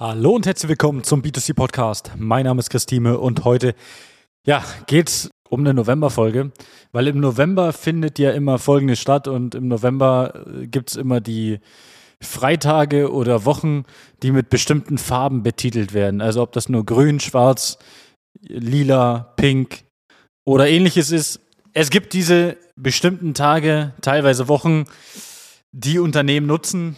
Hallo und herzlich willkommen zum B2C Podcast. Mein Name ist Christine und heute ja, geht's um eine Novemberfolge, weil im November findet ja immer folgendes statt und im November äh, gibt es immer die Freitage oder Wochen, die mit bestimmten Farben betitelt werden. Also ob das nur grün, schwarz, lila, pink oder ähnliches ist. Es gibt diese bestimmten Tage, teilweise Wochen, die Unternehmen nutzen,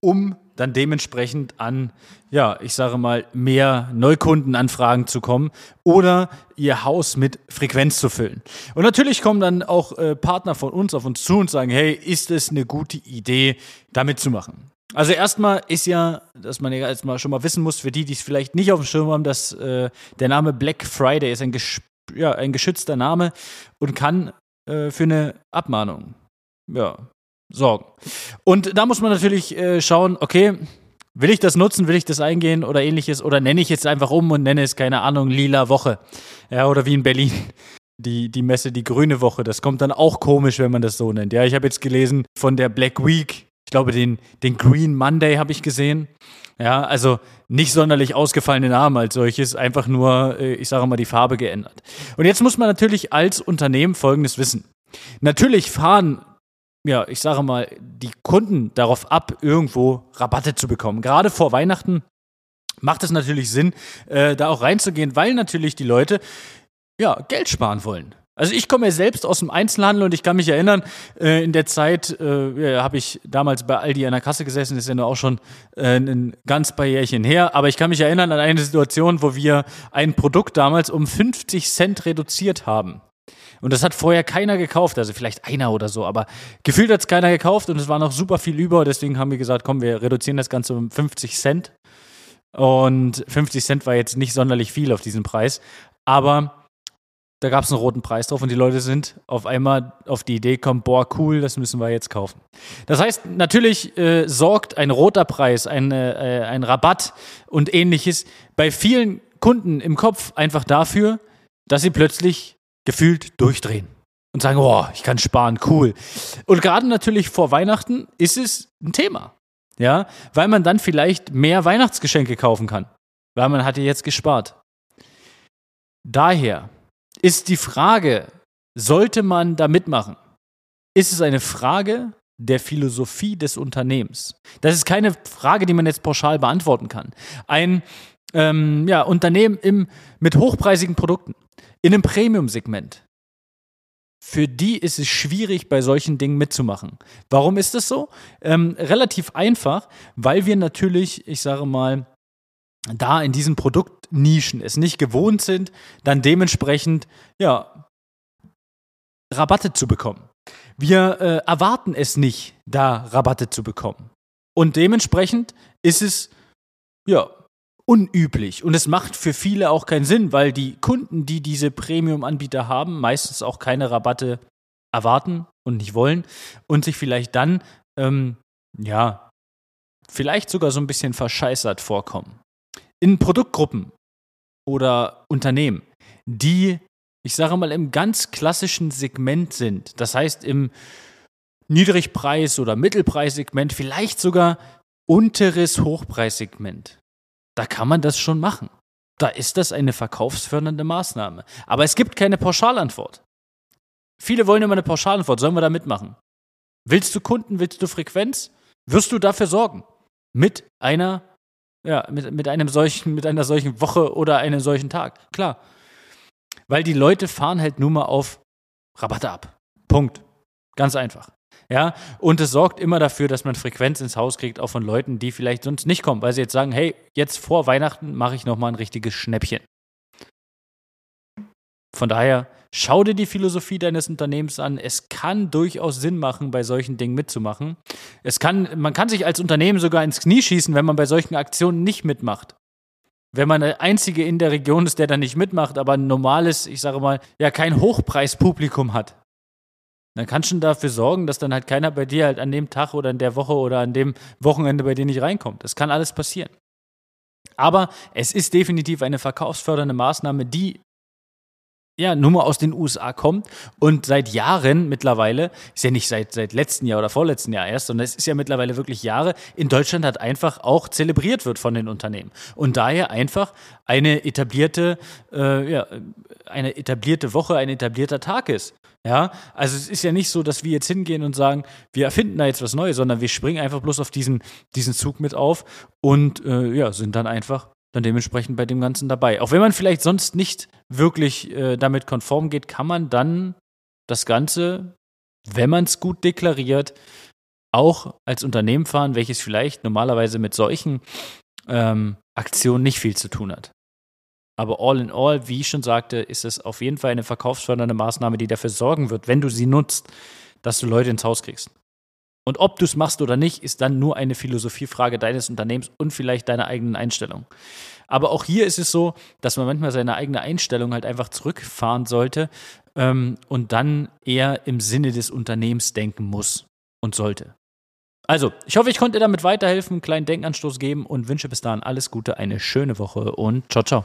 um dann dementsprechend an, ja, ich sage mal, mehr Neukundenanfragen zu kommen oder ihr Haus mit Frequenz zu füllen. Und natürlich kommen dann auch äh, Partner von uns auf uns zu und sagen, hey, ist es eine gute Idee, damit zu machen? Also erstmal ist ja, dass man ja erstmal schon mal wissen muss, für die, die es vielleicht nicht auf dem Schirm haben, dass äh, der Name Black Friday ist ein, ja, ein geschützter Name und kann äh, für eine Abmahnung ja, sorgen. Und da muss man natürlich äh, schauen, okay, will ich das nutzen, will ich das eingehen oder ähnliches oder nenne ich jetzt einfach um und nenne es, keine Ahnung, lila Woche. Ja, oder wie in Berlin. Die, die Messe, die grüne Woche, das kommt dann auch komisch, wenn man das so nennt. Ja, ich habe jetzt gelesen von der Black Week, ich glaube, den, den Green Monday habe ich gesehen. Ja, also nicht sonderlich ausgefallene Namen als solches, einfach nur, äh, ich sage mal, die Farbe geändert. Und jetzt muss man natürlich als Unternehmen Folgendes wissen. Natürlich fahren ja, ich sage mal, die Kunden darauf ab, irgendwo Rabatte zu bekommen. Gerade vor Weihnachten macht es natürlich Sinn, äh, da auch reinzugehen, weil natürlich die Leute ja Geld sparen wollen. Also ich komme ja selbst aus dem Einzelhandel und ich kann mich erinnern, äh, in der Zeit äh, ja, habe ich damals bei Aldi an der Kasse gesessen, ist ja nur auch schon äh, ein ganz paar Jährchen her, aber ich kann mich erinnern an eine Situation, wo wir ein Produkt damals um 50 Cent reduziert haben. Und das hat vorher keiner gekauft, also vielleicht einer oder so, aber gefühlt hat es keiner gekauft und es war noch super viel über. Deswegen haben wir gesagt, komm, wir reduzieren das Ganze um 50 Cent. Und 50 Cent war jetzt nicht sonderlich viel auf diesen Preis, aber da gab es einen roten Preis drauf und die Leute sind auf einmal auf die Idee gekommen, boah, cool, das müssen wir jetzt kaufen. Das heißt, natürlich äh, sorgt ein roter Preis, ein, äh, ein Rabatt und ähnliches bei vielen Kunden im Kopf einfach dafür, dass sie plötzlich gefühlt durchdrehen und sagen, oh, ich kann sparen, cool. Und gerade natürlich vor Weihnachten ist es ein Thema. Ja, weil man dann vielleicht mehr Weihnachtsgeschenke kaufen kann, weil man hat ja jetzt gespart. Daher ist die Frage, sollte man da mitmachen? Ist es eine Frage der Philosophie des Unternehmens? Das ist keine Frage, die man jetzt pauschal beantworten kann. Ein ähm, ja, Unternehmen im, mit hochpreisigen Produkten in einem Premium-Segment. Für die ist es schwierig, bei solchen Dingen mitzumachen. Warum ist das so? Ähm, relativ einfach, weil wir natürlich, ich sage mal, da in diesen Produktnischen es nicht gewohnt sind, dann dementsprechend, ja, Rabatte zu bekommen. Wir äh, erwarten es nicht, da Rabatte zu bekommen. Und dementsprechend ist es, ja, unüblich. Und es macht für viele auch keinen Sinn, weil die Kunden, die diese Premium-Anbieter haben, meistens auch keine Rabatte erwarten und nicht wollen und sich vielleicht dann, ähm, ja, vielleicht sogar so ein bisschen verscheißert vorkommen. In Produktgruppen oder Unternehmen, die, ich sage mal, im ganz klassischen Segment sind, das heißt im Niedrigpreis- oder Mittelpreissegment, vielleicht sogar unteres Hochpreissegment da kann man das schon machen. Da ist das eine verkaufsfördernde Maßnahme. Aber es gibt keine Pauschalantwort. Viele wollen immer eine Pauschalantwort. Sollen wir da mitmachen? Willst du Kunden? Willst du Frequenz? Wirst du dafür sorgen? Mit einer, ja, mit, mit einem solchen, mit einer solchen Woche oder einem solchen Tag. Klar. Weil die Leute fahren halt nur mal auf Rabatte ab. Punkt. Ganz einfach. Ja, und es sorgt immer dafür, dass man Frequenz ins Haus kriegt, auch von Leuten, die vielleicht sonst nicht kommen, weil sie jetzt sagen, hey, jetzt vor Weihnachten mache ich nochmal ein richtiges Schnäppchen. Von daher, schau dir die Philosophie deines Unternehmens an. Es kann durchaus Sinn machen, bei solchen Dingen mitzumachen. Es kann, man kann sich als Unternehmen sogar ins Knie schießen, wenn man bei solchen Aktionen nicht mitmacht. Wenn man der Einzige in der Region ist, der da nicht mitmacht, aber ein normales, ich sage mal, ja, kein Hochpreispublikum hat dann kannst du dafür sorgen, dass dann halt keiner bei dir halt an dem Tag oder in der Woche oder an dem Wochenende bei dir nicht reinkommt. Das kann alles passieren. Aber es ist definitiv eine verkaufsfördernde Maßnahme, die ja, nur mal aus den USA kommt und seit Jahren mittlerweile, ist ja nicht seit, seit letzten Jahr oder vorletzten Jahr erst, sondern es ist ja mittlerweile wirklich Jahre, in Deutschland hat einfach auch zelebriert wird von den Unternehmen. Und daher einfach eine etablierte, äh, ja, eine etablierte Woche, ein etablierter Tag ist. Ja, also es ist ja nicht so, dass wir jetzt hingehen und sagen, wir erfinden da jetzt was Neues, sondern wir springen einfach bloß auf diesen, diesen Zug mit auf und äh, ja, sind dann einfach dann dementsprechend bei dem Ganzen dabei. Auch wenn man vielleicht sonst nicht wirklich äh, damit konform geht, kann man dann das Ganze, wenn man es gut deklariert, auch als Unternehmen fahren, welches vielleicht normalerweise mit solchen ähm, Aktionen nicht viel zu tun hat. Aber all in all, wie ich schon sagte, ist es auf jeden Fall eine verkaufsfördernde Maßnahme, die dafür sorgen wird, wenn du sie nutzt, dass du Leute ins Haus kriegst. Und ob du es machst oder nicht, ist dann nur eine Philosophiefrage deines Unternehmens und vielleicht deiner eigenen Einstellung. Aber auch hier ist es so, dass man manchmal seine eigene Einstellung halt einfach zurückfahren sollte ähm, und dann eher im Sinne des Unternehmens denken muss und sollte. Also, ich hoffe, ich konnte damit weiterhelfen, einen kleinen Denkanstoß geben und wünsche bis dahin alles Gute, eine schöne Woche und ciao, ciao.